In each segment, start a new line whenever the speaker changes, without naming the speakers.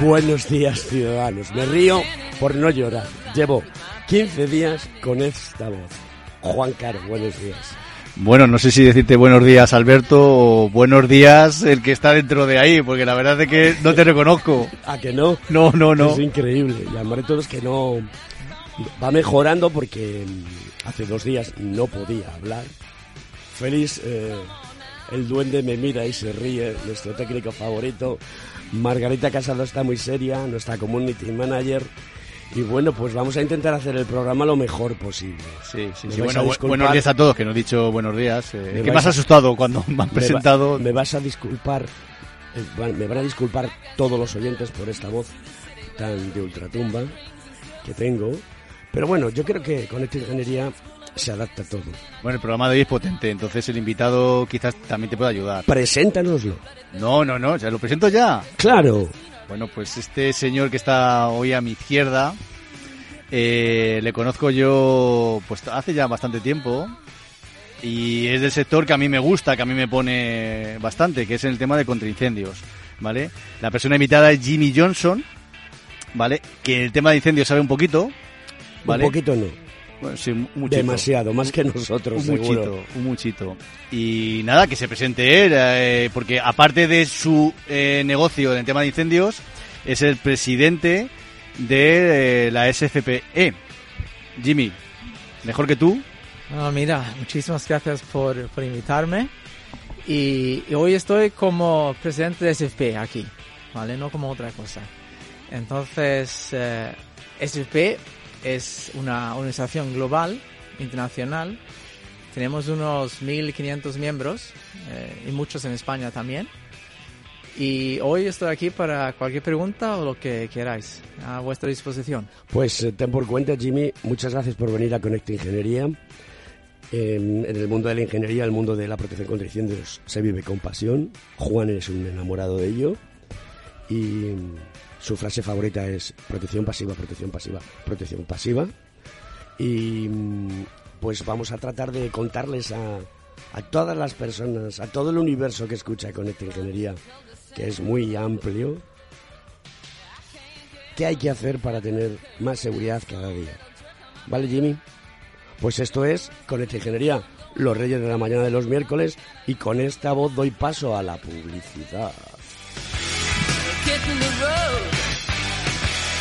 Buenos días, ciudadanos. Me río por no llorar. Llevo 15 días con esta voz. Juan Caro, buenos días.
Bueno, no sé si decirte buenos días, Alberto, o buenos días el que está dentro de ahí, porque la verdad es que no te reconozco.
¿A que no?
No, no, no.
Es increíble. Y además de todo es que no... Va mejorando porque hace dos días no podía hablar. Feliz... Eh, el duende me mira y se ríe, nuestro técnico favorito. Margarita Casado está muy seria, nuestra community manager. Y bueno, pues vamos a intentar hacer el programa lo mejor posible.
Sí, sí, sí. Bueno, buenos días a todos, que no he dicho buenos días. Eh, ¿Qué me has asustado cuando me han presentado?
Me, vas a disculpar, eh, me van a disculpar todos los oyentes por esta voz tan de ultratumba que tengo. Pero bueno, yo creo que con esta ingeniería se adapta todo.
Bueno, el programa de hoy es potente, entonces el invitado quizás también te pueda ayudar.
Preséntanoslo.
No, no, no, ya lo presento ya.
Claro.
Bueno, pues este señor que está hoy a mi izquierda, eh, le conozco yo pues hace ya bastante tiempo y es del sector que a mí me gusta, que a mí me pone bastante, que es el tema de contraincendios, ¿vale? La persona invitada es Jimmy Johnson, ¿vale? Que el tema de incendios sabe un poquito, ¿vale?
Un poquito no Demasiado, más que nosotros.
Un muchito, un muchito. Y nada, que se presente él, eh, porque aparte de su eh, negocio en el tema de incendios, es el presidente de eh, la SFPE. Jimmy, mejor que tú.
Ah, mira, muchísimas gracias por, invitarme. Y, hoy estoy como presidente de SFP aquí, ¿vale? No como otra cosa. Entonces, SFP es una organización global, internacional. Tenemos unos 1.500 miembros eh, y muchos en España también. Y hoy estoy aquí para cualquier pregunta o lo que queráis, a vuestra disposición.
Pues eh, ten por cuenta, Jimmy, muchas gracias por venir a Conecta Ingeniería. en el mundo de la ingeniería, el mundo de la protección contra incendios, se vive con pasión. Juan es un enamorado de ello. Y su frase favorita es protección pasiva, protección pasiva, protección pasiva. Y mm, pues vamos a tratar de contarles a, a todas las personas, a todo el universo que escucha Conecta Ingeniería, que es muy amplio, qué hay que hacer para tener más seguridad cada día. ¿Vale, Jimmy? Pues esto es Conecta Ingeniería, los reyes de la mañana de los miércoles, y con esta voz doy paso a la publicidad.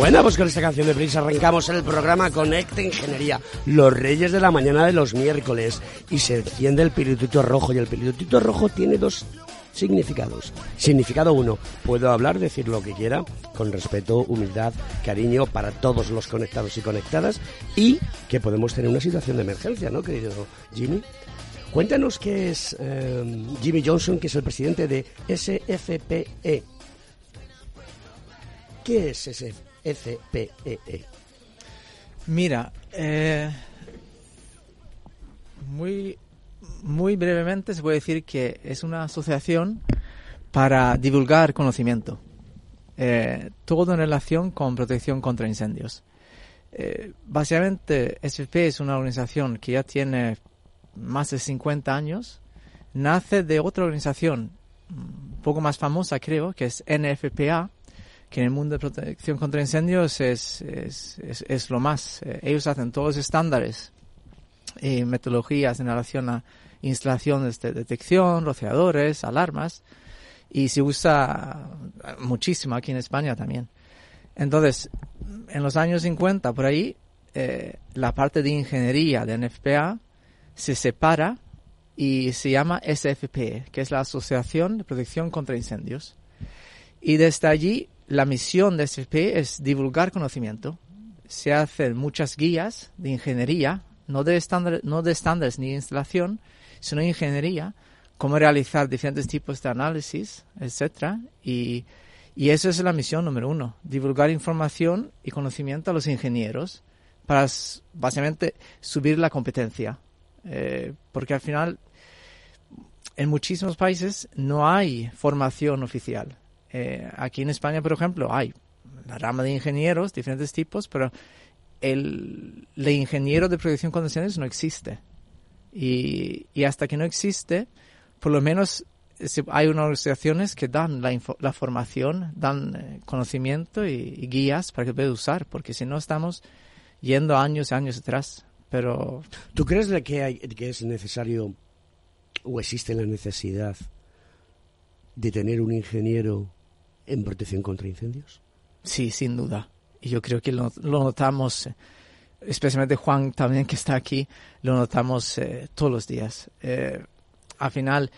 Bueno, pues con esta canción de Prince arrancamos el programa Conecta Ingeniería, los reyes de la mañana de los miércoles, y se enciende el pilotito rojo, y el pilotito rojo tiene dos significados. Significado uno, puedo hablar, decir lo que quiera, con respeto, humildad, cariño para todos los conectados y conectadas, y que podemos tener una situación de emergencia, ¿no, querido Jimmy? Cuéntanos qué es eh, Jimmy Johnson, que es el presidente de SFPE. ¿Qué es SFPE? FPEE? E.
Mira, eh, muy, muy brevemente se puede decir que es una asociación para divulgar conocimiento, eh, todo en relación con protección contra incendios. Eh, básicamente, SFP es una organización que ya tiene más de 50 años, nace de otra organización un poco más famosa, creo, que es NFPA, que en el mundo de protección contra incendios es, es, es, lo más. Eh, ellos hacen todos los estándares y metodologías en relación a instalaciones de detección, rociadores, alarmas, y se usa muchísimo aquí en España también. Entonces, en los años 50, por ahí, eh, la parte de ingeniería de NFPA se separa y se llama SFP, que es la Asociación de Protección contra Incendios. Y desde allí la misión de SFP es divulgar conocimiento. Se hacen muchas guías de ingeniería, no de, no de estándares ni instalación, sino de ingeniería, cómo realizar diferentes tipos de análisis, etcétera, y, y eso es la misión número uno, divulgar información y conocimiento a los ingenieros para básicamente subir la competencia, eh, porque al final en muchísimos países no hay formación oficial. Eh, aquí en España, por ejemplo, hay la rama de ingenieros, diferentes tipos, pero el, ingeniero de producción condiciones no existe. Y, hasta que no existe, por lo menos hay unas organizaciones que dan la, la formación, dan eh, conocimiento y, guías para que pueda usar, porque si no estamos yendo años y años atrás. Pero...
¿Tú crees que, hay, que es necesario o existe la necesidad de tener un ingeniero en protección contra incendios?
Sí, sin duda. Y yo creo que lo, notamos especialmente Juan también que está aquí, lo notamos eh, todos los días. Eh, al final,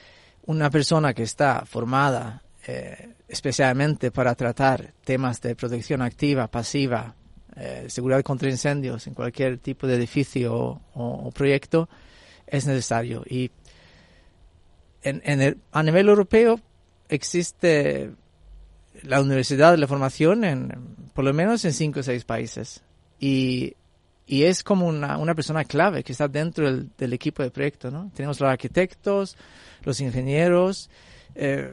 una persona que está formada eh, especialmente para tratar temas de protección activa, pasiva, eh, seguridad contra incendios en cualquier tipo de edificio o, proyecto, es necesario. Y en el, a nivel europeo existe la universidad la formación en, por lo menos en cinco o seis países. Y, y es como una, una persona clave que está dentro del, equipo de proyecto, ¿no? Tenemos los arquitectos, los ingenieros, eh,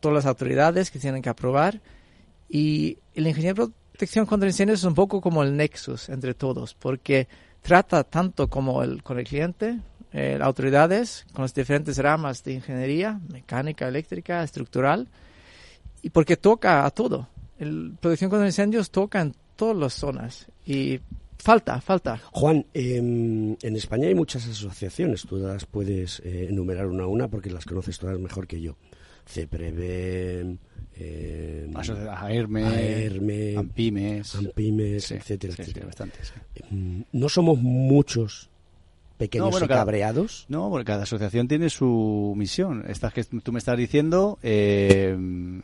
todas las autoridades que tienen que aprobar. Y el ingeniero de protección contra incendios es un poco como el nexus entre todos, porque trata tanto como el, con el cliente, eh, autoridades, con las diferentes ramas de ingeniería, mecánica, eléctrica, estructural, y porque toca a todo. El protección contra incendios toca en todas las zonas y falta, falta.
Juan, eh, en España hay muchas asociaciones, tú las puedes eh, enumerar una a una porque las conoces todas mejor que yo. CEPREVEN, eh,
AERME,
AERME,
AMPIMES,
AMPIMES,
Sí,
etcétera,
sí, sí,
etcétera.
bastantes, sí.
Mm, No somos muchos pequeños
No, bueno,
y
cada-
cabreados.
No, porque cada asociación tiene su misión. Estas que tú me estás diciendo eh,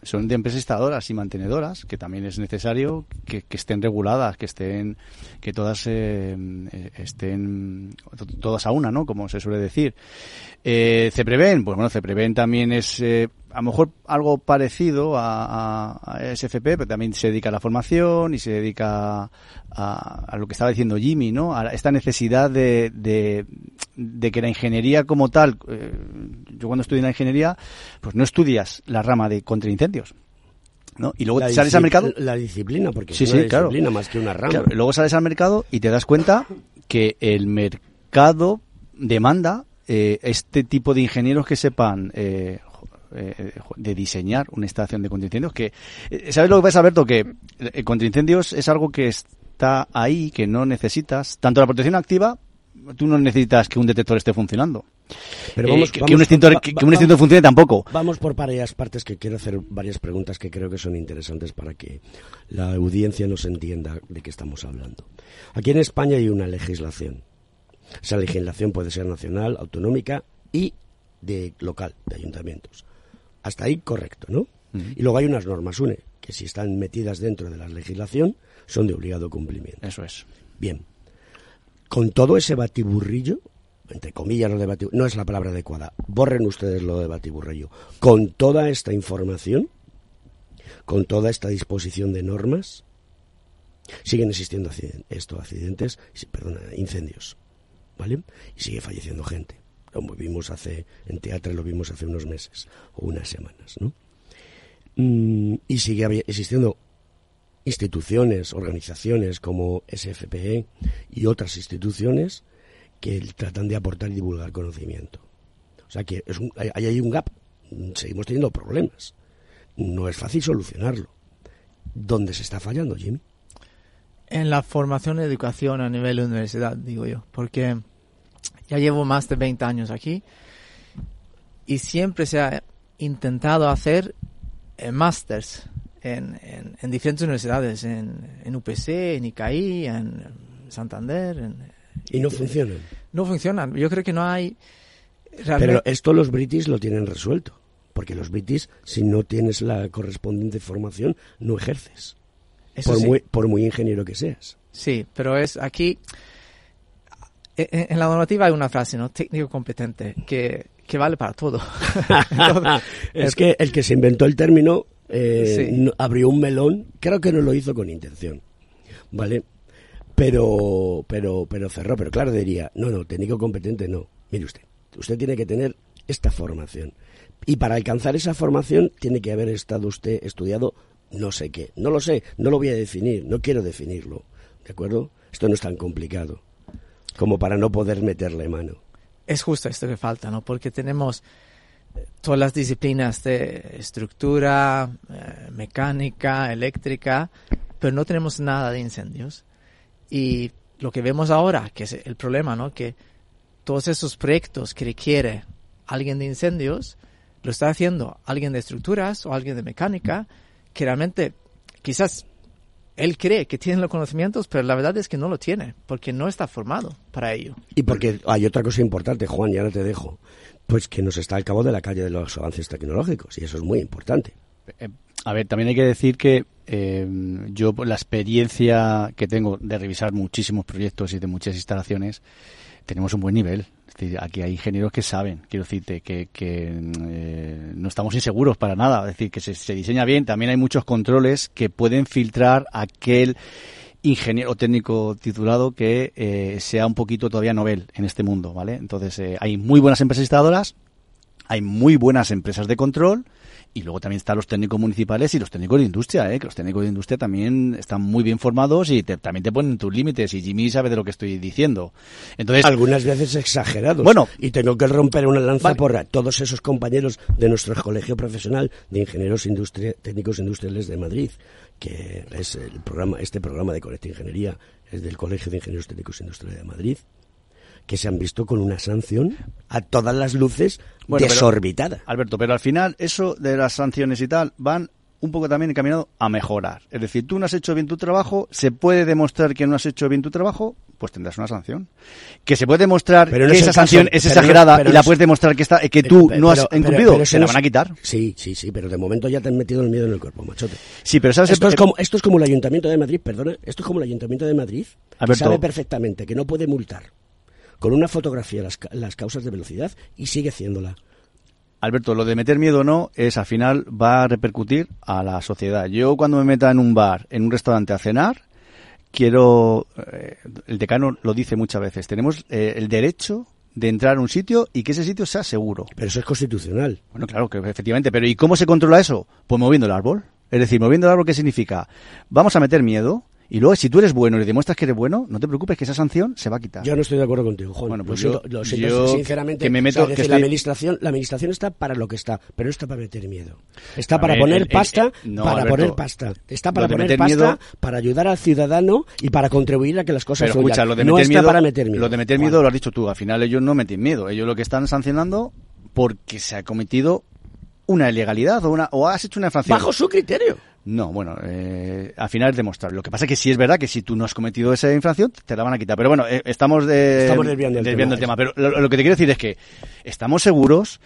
son de empresas instaladoras y mantenedoras, que también es necesario que, que estén reguladas, que estén, que todas eh, eh, estén to- todas a una, ¿no? Como se suele decir. Eh, CEPREVEN, pues bueno, CEPREVEN también es eh, a lo mejor algo parecido a, a- a SFP, pero también se dedica a la formación y se dedica a, a lo que estaba diciendo Jimmy, ¿no? A esta necesidad de, de, de que la ingeniería como tal, eh, yo cuando estudié en la ingeniería, pues no estudias la rama de contraincendios, ¿no? Y luego
La
sales al mercado
La disciplina, porque
Sí,
es una
sí, claro.
disciplina más que una rama.
Claro, luego sales al mercado y te das cuenta que el mercado demanda eh, este tipo de ingenieros que sepan eh, eh, jo- de diseñar una instalación de contraincendios. Que, eh, ¿Sabes lo que pasa, Alberto? Que eh, contraincendios es algo que está ahí, que no necesitas. Tanto la protección activa, tú no necesitas que un detector esté funcionando.
Pero
Eh,
vamos-
que,
vamos
que un extintor,
va-
que, un extintor
vamos-
funcione tampoco.
Vamos por varias partes que quiero hacer varias preguntas que creo que son interesantes para que la audiencia nos entienda de qué estamos hablando. Aquí en España hay una legislación. Esa legislación puede ser nacional, autonómica y de local, de ayuntamientos. Hasta ahí correcto, ¿no? Y luego hay unas normas UNE, que si están metidas dentro de la legislación son de obligado cumplimiento.
Eso es.
Bien. Con todo ese batiburrillo, entre comillas lo de batiburrillo, no es la palabra adecuada, borren ustedes lo de batiburrillo. Con toda esta información, con toda esta disposición de normas, siguen existiendo esto, accidentes, sí, perdona, incendios, ¿vale? Y sigue falleciendo gente. Como vimos hace, en teatro lo vimos hace unos meses o unas semanas, ¿no? Mm, y sigue existiendo instituciones, organizaciones como SFPE y otras instituciones que tratan de aportar y divulgar conocimiento. O sea que es un- hay, hay un gap, seguimos teniendo problemas. No es fácil solucionarlo. ¿Dónde se está fallando, Jimmy?
En la formación y educación a nivel universidad, digo yo, porque ya llevo más de 20 años aquí y siempre se ha intentado hacer eh, másters en, en, en diferentes universidades, en, en UPC, en ICAI, en Santander. en-
Y no funcionan.
no funcionan. Yo creo que no hay
Pero
realmente...
esto los british lo tienen resuelto. Porque los british, si no tienes la correspondiente formación, no ejerces.
eso
Por,
sí.
muy, por muy ingeniero que seas.
Sí, pero es aquí. En la normativa hay una frase, ¿no? Técnico competente, que, que vale para todo. Entonces,
es que el que se inventó el término eh,
Sí.
abrió un melón, creo que no lo hizo con intención, ¿vale? Pero, pero, pero cerró, pero claro diría, no, no, técnico competente no. Mire usted, usted tiene que tener esta formación. Y para alcanzar esa formación tiene que haber estado usted estudiado no sé qué. No lo sé, no lo voy a definir, no quiero definirlo, ¿de acuerdo? Esto no es tan complicado como para no poder meterle mano.
es justo esto que falta, ¿no? Porque tenemos eh, todas las disciplinas de estructura, eh, mecánica, eléctrica, pero no tenemos nada de incendios. Y lo que vemos ahora, que es el problema, ¿no? Que todos esos proyectos que requiere alguien de incendios, lo está haciendo alguien de estructuras o alguien de mecánica, que realmente quizás él cree que tiene los conocimientos, pero la verdad es que no lo tiene, porque no está formado para ello.
Y porque hay otra cosa importante, Juan, y ahora te dejo, pues que nos está al cabo de la calle de los avances tecnológicos, y eso es muy importante.
Eh, a ver, también hay que decir que eh, yo, la experiencia que tengo de revisar muchísimos proyectos y de muchas instalaciones, tenemos un buen nivel. Es decir, aquí hay ingenieros que saben, quiero decirte, que, eh, no estamos inseguros para nada. Es decir, que se, se diseña bien. También hay muchos controles que pueden filtrar aquel ingeniero técnico titulado que eh, sea un poquito todavía novel en este mundo, ¿vale? Entonces, eh, hay muy buenas empresas instaladoras, hay muy buenas empresas de control y luego también están los técnicos municipales y los técnicos de industria, ¿eh? que los técnicos de industria también están muy bien formados y te- también te ponen tus límites y Jimmy sabe de lo que estoy diciendo. Entonces,
Algunas veces exagerados.
Bueno.
y tengo que romper una lanza
Vale.
por todos esos compañeros de nuestro colegio profesional de ingenieros industria- técnicos industriales de Madrid, que es el programa, este programa de Conecta Ingeniería es del Colegio de Ingenieros Técnicos Industriales de Madrid, que se han visto con una sanción a todas las luces
Bueno, pero-
desorbitada.
Alberto, pero al final eso de las sanciones y tal van un poco también encaminado a mejorar. Es decir, tú no has hecho bien tu trabajo, se puede demostrar que no has hecho bien tu trabajo, pues tendrás una sanción. Que se puede demostrar
Pero no
que
es
esa sanción
caso,
es
no-
exagerada y la
es-
puedes demostrar que está que
Pero-
tú
pero-
no has incumplido,
pero
se la van a
es-
quitar.
Sí, sí, sí, pero de momento ya te han metido el miedo en el cuerpo, machote.
Sí, pero sabes
Esto es,
eh,
como, esto es como el Ayuntamiento de Madrid, perdona, esto es como el Ayuntamiento de Madrid, que
Alberto.
sabe perfectamente que no puede multar con una fotografía las, las causas de velocidad y sigue haciéndola.
Alberto, lo de meter miedo o no es al final va a repercutir a la sociedad. Yo cuando me meta en un bar, en un restaurante a cenar, quiero, eh, el decano lo dice muchas veces, tenemos eh, el derecho de entrar a un sitio y que ese sitio sea seguro.
Pero eso es constitucional.
Bueno, claro que efectivamente, pero ¿y cómo se controla eso? Pues moviendo el árbol. Es decir, moviendo el árbol, ¿qué significa? Vamos a meter miedo y luego si tú eres bueno y demuestras que eres bueno, no te preocupes que esa sanción se va a quitar.
Yo no estoy de acuerdo contigo, Juan.
Bueno, pues
lo siento,
yo-
lo siento
yo
sinceramente.
que me meto-
O sea, es
que
la administración, la administración está para lo que está, pero no está para meter miedo. Está
A
para
ver,
poner
el- el-
pasta,
el- no,
para
Alberto,
poner pasta. Está para poner pasta,
miedo-
para ayudar al ciudadano y para contribuir a que las cosas
Pero escucha, lo de
no
meter
está
miedo,
para meter miedo.
lo de meter
Juan.
miedo lo has dicho tú. Al final ellos no meten miedo. Ellos lo que están sancionando porque se ha cometido una ilegalidad o una o has hecho una infracción.
Bajo su criterio.
No, bueno, eh, al final es demostrar. Lo que pasa es que sí es verdad que si tú no has cometido esa infracción, te la van a quitar. Pero bueno, eh, estamos, de,
Estamos desviando el tema.
el tema. Pero lo, lo que te quiero decir es que estamos seguros,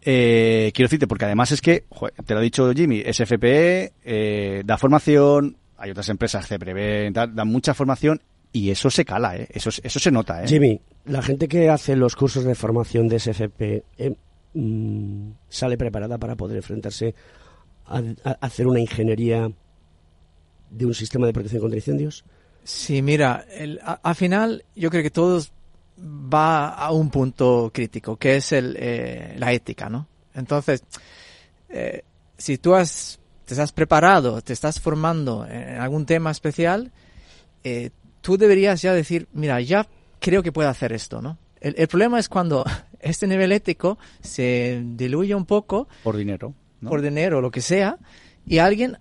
eh, quiero decirte, porque además es que, joder, te lo ha dicho Jimmy, SFPE eh, da formación, hay otras empresas que prevén, dan mucha formación y eso se cala, ¿eh? eso, eso se nota. ¿eh?
Jimmy, la gente que hace los cursos de formación de SFP eh, mm, sale preparada para poder enfrentarse a, a hacer una ingeniería de un sistema de protección contra incendios.
Sí, mira, el- a- al final yo creo que todo va a un punto crítico, que es el, eh, la ética, ¿no? Entonces, eh, si tú has, te estás preparado, te estás formando en algún tema especial, eh, tú deberías ya decir, mira, ya creo que puedo hacer esto, ¿no? El, el problema es cuando este nivel ético se diluye un poco
Por dinero. ¿No?
por dinero o lo que sea, y alguien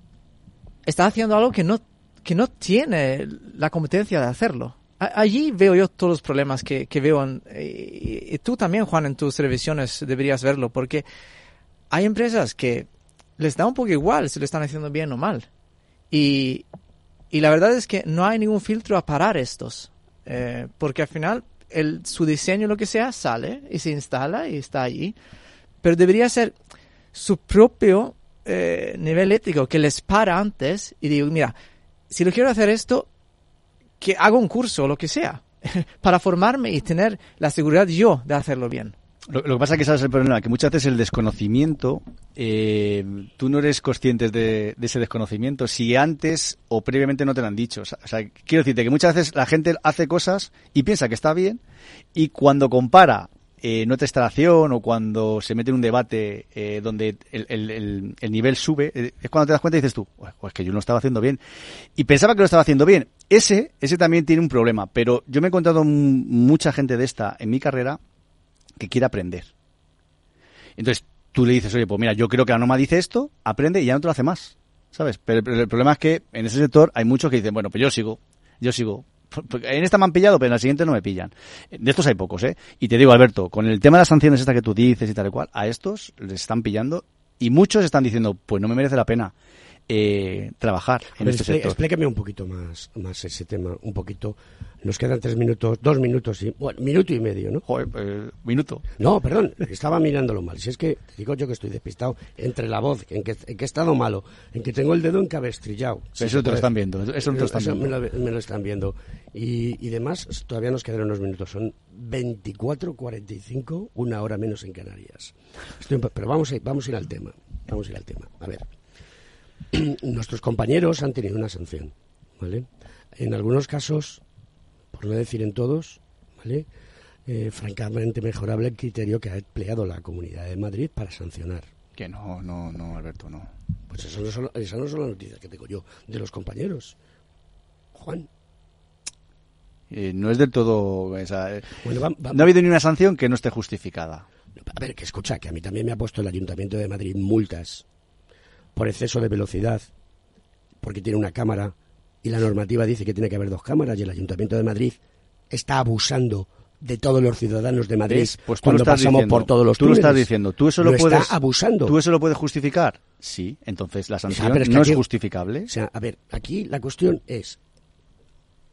está haciendo algo que no, que no tiene la competencia de hacerlo. Allí veo yo todos los problemas que, que veo, en- y, y tú también, Juan, en tus televisiones deberías verlo, porque hay empresas que les da un poco igual si lo están haciendo bien o mal. Y, y la verdad es que no hay ningún filtro a parar estos, eh, porque al final el, su diseño, lo que sea, sale y se instala y está allí, pero debería ser su propio eh, nivel ético que les para antes y digo, mira, si lo quiero hacer esto, que haga un curso o lo que sea, para formarme y tener la seguridad yo de hacerlo bien.
Lo, que pasa es que sabes el problema, que muchas veces el desconocimiento, eh, tú no eres consciente de, ese desconocimiento si antes o previamente no te lo han dicho. O sea, quiero decirte que muchas veces la gente hace cosas y piensa que está bien y cuando compara eh, en otra instalación o cuando se mete en un debate eh, donde el, el- el- el nivel sube, eh, es cuando te das cuenta y dices tú, pues que yo no lo estaba haciendo bien. Y pensaba que lo estaba haciendo bien. Ese, ese también tiene un problema, pero yo me he encontrado mucha gente de esta en mi carrera que quiere aprender. Entonces, tú le dices, oye, pues mira, yo creo que la norma dice esto, aprende y ya no te lo hace más. ¿Sabes? Pero el, el problema es que en ese sector hay muchos que dicen, bueno, pues yo sigo, yo sigo. En esta me han pillado, pero en la siguiente no me pillan. De estos hay pocos, ¿eh? Y te digo, Alberto, con el tema de las sanciones esta que tú dices y tal y cual, a estos les están pillando y muchos están diciendo, pues no me merece la pena. eh, trabajar en
Pero
este sector.
Explíqueme un poquito más, más ese tema, un poquito. Nos quedan tres minutos, dos minutos y, bueno, minuto y medio, ¿no?
Joder, eh, minuto.
No, perdón, estaba mirándolo mal. Si es que, te digo yo que estoy despistado entre la voz, en que, en que he estado malo, en que tengo el dedo encabestrillado.
Eso te lo están viendo, eso lo están
Eso
viendo.
Me, lo, me lo están viendo. Y, y demás, todavía nos quedan unos minutos. Son 24.45, una hora menos en Canarias. Estoy pero vamos a, vamos a ir al tema. Vamos a ir al tema. A ver. Nuestros compañeros han tenido una sanción, ¿vale? En algunos casos, por no decir en todos, ¿vale? Eh, francamente mejorable el criterio que ha empleado la Comunidad de Madrid para sancionar.
Que no, no, no, Alberto, no.
Pues eso no son, esas no son las noticias que tengo yo de los compañeros. Juan.
Eh, no es del todo... esa, eh,
Bueno, va- va-
no ha habido ni una sanción que no esté justificada.
A ver, que escucha, que a mí también me ha puesto el Ayuntamiento de Madrid multas por exceso de velocidad, porque tiene una cámara y la normativa dice que tiene que haber dos cámaras y el Ayuntamiento de Madrid está abusando de todos los ciudadanos de Madrid.
Pues
cuando pasamos
diciendo.
por todos los
Tú lo estás diciendo. Tú eso lo,
Lo
puedes...
está abusando.
¿Tú eso lo puedes justificar? Sí. Entonces la sanción
pero es que
no
aquí-
es justificable.
O sea, a ver, aquí la cuestión es,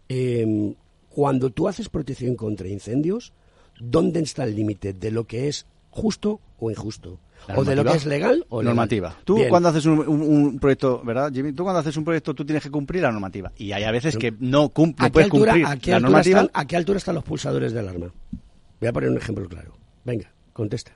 em, cuando tú haces protección contra incendios, ¿dónde está el límite de lo que es justo o injusto? ¿O de lo que es legal o legal?
normativa. Tú
Bien.
cuando haces un, un- un proyecto, ¿verdad, Jimmy? Tú cuando haces un proyecto tú tienes que cumplir la normativa. Y hay a veces que no, cum- no
¿A qué,
puedes
altura,
cumplir
a qué
la
altura
normativa.
están, ¿A qué altura están los pulsadores de alarma? Voy a poner un ejemplo claro. Venga, contesta.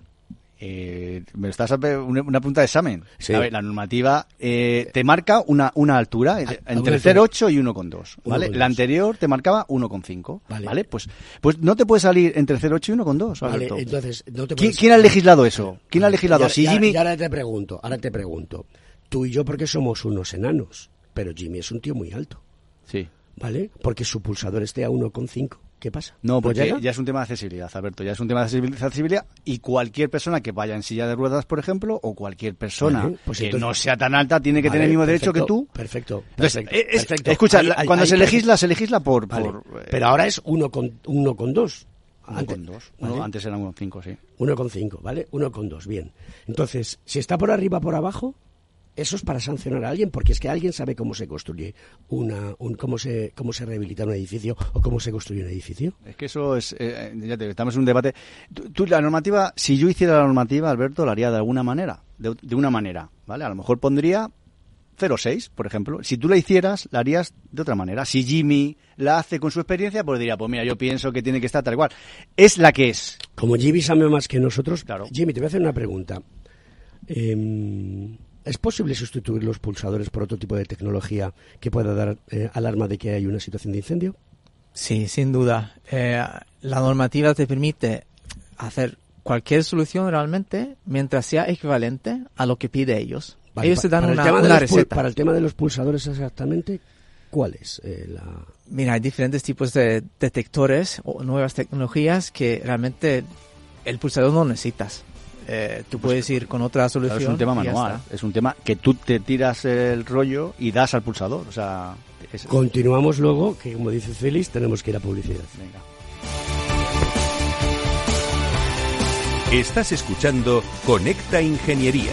Eh, me estás a una, una pregunta de examen.
Sí.
A ver, la normativa eh, te marca una, una altura eh,
a
entre
una
0,8 y 1,2. ¿vale?
1,2.
La anterior te marcaba 1,5.
Vale.
Vale. Pues, pues no te puede salir entre 0,8 y 1,2.
Vale, entonces, no te
¿Quién, ha legislado eso? ¿Quién ha legislado? Si Jimmy...
y ahora te pregunto, ahora te pregunto. Tú y yo porque somos unos enanos, pero Jimmy es un tío muy alto,
Sí.
¿vale? Porque su pulsador esté a 1,5. ¿Qué pasa?
No, porque
llega?
ya es un tema de accesibilidad, Alberto. Ya es un tema de accesibil- accesibilidad y cualquier persona que vaya en silla de ruedas, por ejemplo, o cualquier persona
Vale, pues
que
entonces-
no sea tan alta tiene que
Vale,
tener el mismo derecho que tú.
Perfecto.
Entonces,
perfecto,
es-
perfecto.
escucha, cuando se legisla, se legisla por...
Vale,
por eh,
pero ahora es 1,2. Con, uno con dos.
uno
Antes-
con dos. Uno- antes era uno con cinco, sí.
1,5, ¿vale? 1,2, bien. Entonces, si está por arriba por abajo, eso es para sancionar a alguien, porque es que alguien sabe cómo se construye una, un, cómo se, cómo se rehabilita un edificio o cómo se construye un edificio.
Es que eso es, eh, ya te digo, estamos en un debate. Tú, tú, la normativa, si yo hiciera la normativa, Alberto, la haría de alguna manera, de, de una manera, ¿vale? A lo mejor pondría 0,6, por ejemplo. Si tú la hicieras, la harías de otra manera. Si Jimmy la hace con su experiencia, pues diría, pues mira, yo pienso que tiene que estar tal cual. Es la que es.
Como Jimmy sabe más que nosotros,
Claro.
Jimmy, te voy a hacer una pregunta. Em, ¿Es posible sustituir los pulsadores por otro tipo de tecnología que pueda dar eh, alarma de que hay una situación de incendio?
Sí, sin duda. Eh, la normativa te permite hacer cualquier solución realmente mientras sea equivalente a lo que pide ellos.
Vale,
ellos te dan
para el
una, una receta.
Para el tema de los pulsadores exactamente, ¿cuál es eh, la...?
Mira, hay diferentes tipos de detectores o nuevas tecnologías que realmente el pulsador no necesitas. Eh, tú puedes ir con otra
Claro,
solución.
es un tema manual. Es un tema que tú te tiras el rollo y das al pulsador. O sea, es-
Continuamos luego, que como dice Félix, tenemos que ir a publicidad.
venga.
Estás escuchando Conecta Ingeniería.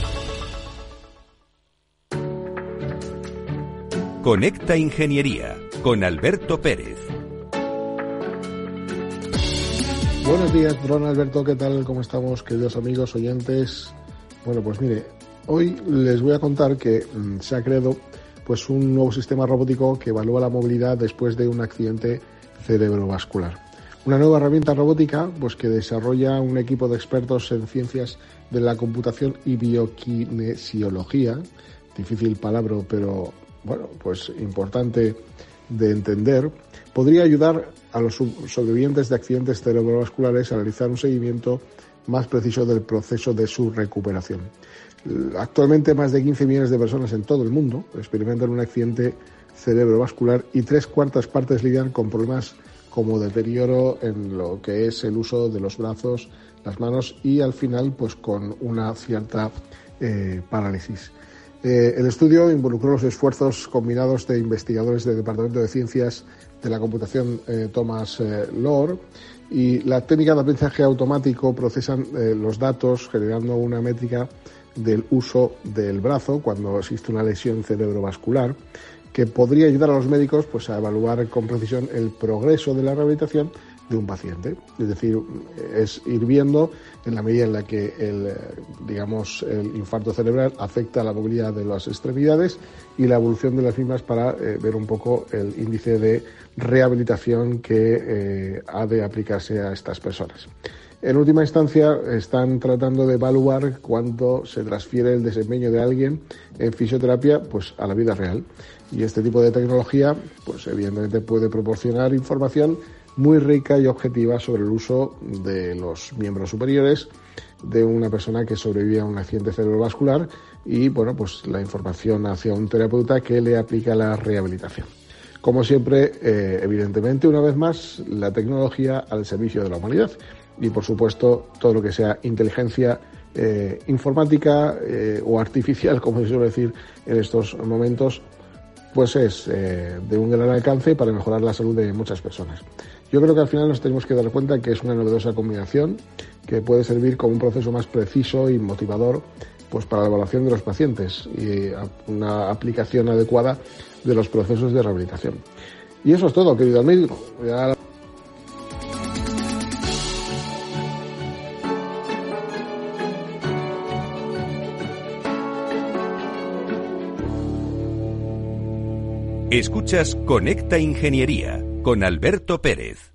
Conecta Ingeniería con Alberto Pérez.
Buenos días, don Alberto, ¿qué tal? ¿Cómo estamos, queridos amigos, oyentes? Bueno, pues mire, hoy les voy a contar que mm, se ha creado pues un nuevo sistema robótico que evalúa la movilidad después de un accidente cerebrovascular. Una nueva herramienta robótica pues que desarrolla un equipo de expertos en ciencias de la computación y bioquinesiología, difícil palabra, pero bueno, pues importante de entender, podría ayudar a los sobrevivientes de accidentes cerebrovasculares a realizar un seguimiento más preciso del proceso de su recuperación. Actualmente más de 15 millones de personas en todo el mundo experimentan un accidente cerebrovascular y tres cuartas partes lidian con problemas como deterioro en lo que es el uso de los brazos, las manos y al final pues con una cierta eh, parálisis. Eh, el estudio involucró los esfuerzos combinados de investigadores del Departamento de Ciencias de la Computación eh, Thomas eh, Lohr y la técnica de aprendizaje automático procesan los datos generando una métrica del uso del brazo cuando existe una lesión cerebrovascular que podría ayudar a los médicos pues, a evaluar con precisión el progreso de la rehabilitación de un paciente. Es decir, es ir viendo en la medida en la que el, digamos, el infarto cerebral afecta la movilidad de las extremidades y la evolución de las mismas para eh, ver un poco el índice de rehabilitación que eh, ha de aplicarse a estas personas. En última instancia, están tratando de evaluar cuánto se transfiere el desempeño de alguien en fisioterapia pues, a la vida real. Y este tipo de tecnología, pues evidentemente puede proporcionar información muy rica y objetiva sobre el uso de los miembros superiores de una persona que sobrevive a un accidente cerebrovascular y bueno, pues la información hacia un terapeuta que le aplica la rehabilitación. Como siempre, eh, evidentemente, una vez más, la tecnología al servicio de la humanidad y, por supuesto, todo lo que sea inteligencia eh, informática eh, o artificial, como se suele decir en estos momentos, pues es de un gran alcance para mejorar la salud de muchas personas. Yo creo que al final nos tenemos que dar cuenta que es una novedosa combinación que puede servir como un proceso más preciso y motivador pues para la evaluación de los pacientes y una aplicación adecuada de los procesos de rehabilitación. Y eso es todo, querido amigo.
Escuchas Conecta Ingeniería con Alberto Pérez.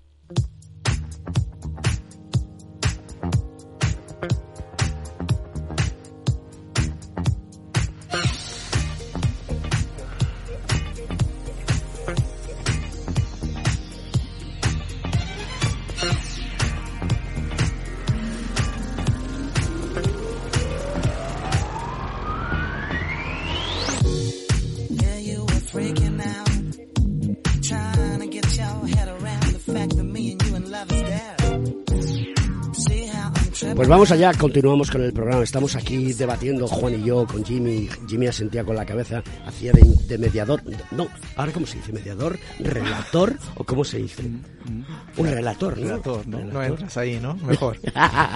Pues vamos allá, continuamos con el programa. Estamos aquí debatiendo Juan y yo con Jimmy. Jimmy asentía con la cabeza, hacía de, mediador. No, ahora cómo se dice, mediador, relator o cómo se dice. Mm, mm. Un relator, ¿no?
Relator, ¿no? No entras ahí, ¿no? Mejor.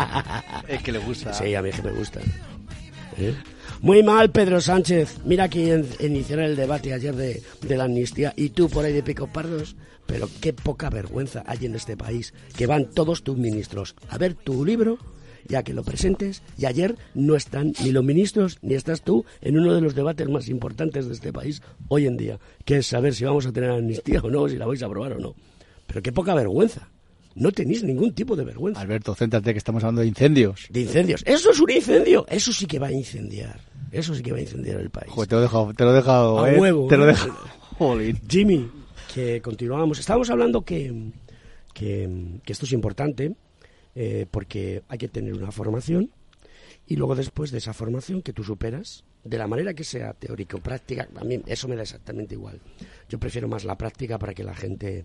es que le gusta.
Sí, a mí es que me gusta. ¿Eh? Muy mal, Pedro Sánchez. Mira quién inició el debate ayer de, de la amnistía y tú por ahí de pico pardos. Pero qué poca vergüenza hay en este país que van todos tus ministros a ver tu libro ya que lo presentes y ayer no están ni los ministros ni estás tú en uno de los debates más importantes de este país hoy en día, que es saber si vamos a tener amnistía o no, si la vais a aprobar o no. Pero qué poca vergüenza. No tenéis ningún tipo de vergüenza.
Alberto, céntrate que estamos hablando de incendios.
De incendios. Eso es un incendio. Eso sí que va a incendiar. Eso sí que va a incendiar el país.
Joder, te lo he dejado, te lo he dejado.
A
eh,
huevo.
Te lo he dejado. Jolín.
Jimmy, que continuamos. Estábamos hablando que, que, que esto es importante eh, porque hay que tener una formación y luego después de esa formación que tú superas, de la manera que sea teórico práctica, a mí eso me da exactamente igual. Yo prefiero más la práctica para que la gente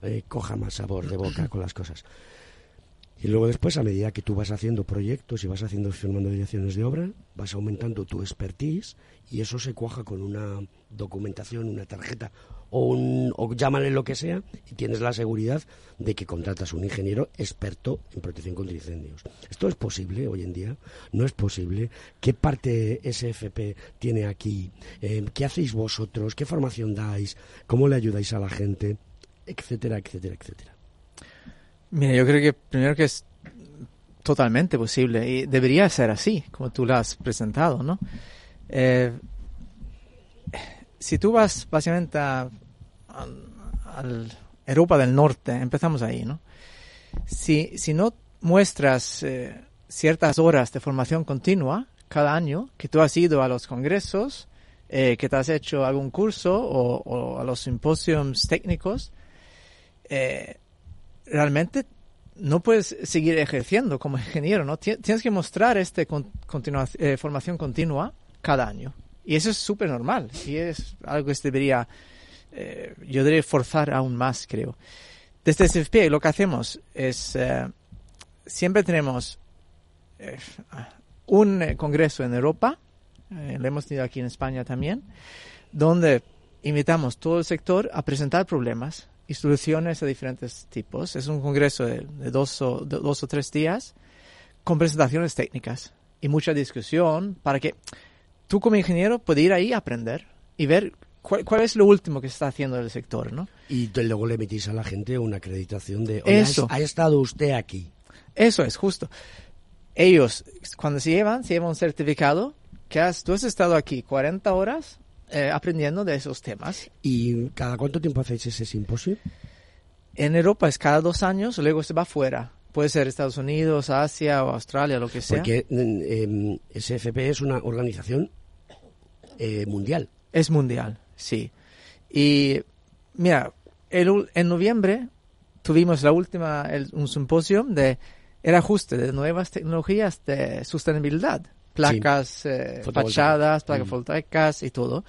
eh, coja más sabor de boca con las cosas. Y luego después, a medida que tú vas haciendo proyectos y vas haciendo firmando direcciones de obra, vas aumentando tu expertise y eso se cuaja con una documentación, una tarjeta o, un, llámale lo que sea y tienes la seguridad de que contratas un ingeniero experto en protección contra incendios. ¿Esto es posible hoy en día? ¿No es posible? ¿Qué parte SFP tiene aquí? Eh, ¿Qué hacéis vosotros? ¿Qué formación dais? ¿Cómo le ayudáis a la gente? Etcétera, etcétera, etcétera.
Mira, yo creo que primero que es totalmente posible y debería ser así, como tú lo has presentado, ¿no? Eh, si tú vas básicamente a, Europa del Norte, empezamos ahí, ¿no? Si, si no muestras eh, ciertas horas de formación continua cada año, que tú has ido a los congresos, eh, que te has hecho algún curso o, a los simposios técnicos, eh, realmente no puedes seguir ejerciendo como ingeniero, ¿no? Tienes que mostrar esta formación continua cada año. Y eso es súper normal. Y es algo que debería, eh, yo debería forzar aún más, creo. Desde SFP lo que hacemos es, eh, siempre tenemos eh, un congreso en Europa, lo hemos tenido aquí en España también, donde invitamos todo el sector a presentar problemas y soluciones de diferentes tipos. Es un congreso de, dos, o, de dos o tres días con presentaciones técnicas y mucha discusión para que tú como ingeniero puedes ir ahí a aprender y ver cuál, cuál, es lo último que se está haciendo en el sector, ¿no?
Y luego le emitís a la gente una acreditación de,
Eso.
ha estado usted aquí.
Eso es, justo. Ellos, cuando se llevan, se llevan un certificado que has, tú has estado aquí 40 horas eh, aprendiendo de esos temas.
¿Y cada cuánto tiempo hacéis ese simposio?
En Europa es cada dos años, luego se va fuera. Puede ser Estados Unidos, Asia o Australia, lo que sea.
Porque eh, SFP es una organización eh, mundial.
Es mundial, sí. Y mira, el, en noviembre tuvimos la última, el, un simposio de ajuste de nuevas tecnologías de sostenibilidad. Placas, sí. eh, fachadas, placas mm. y todo.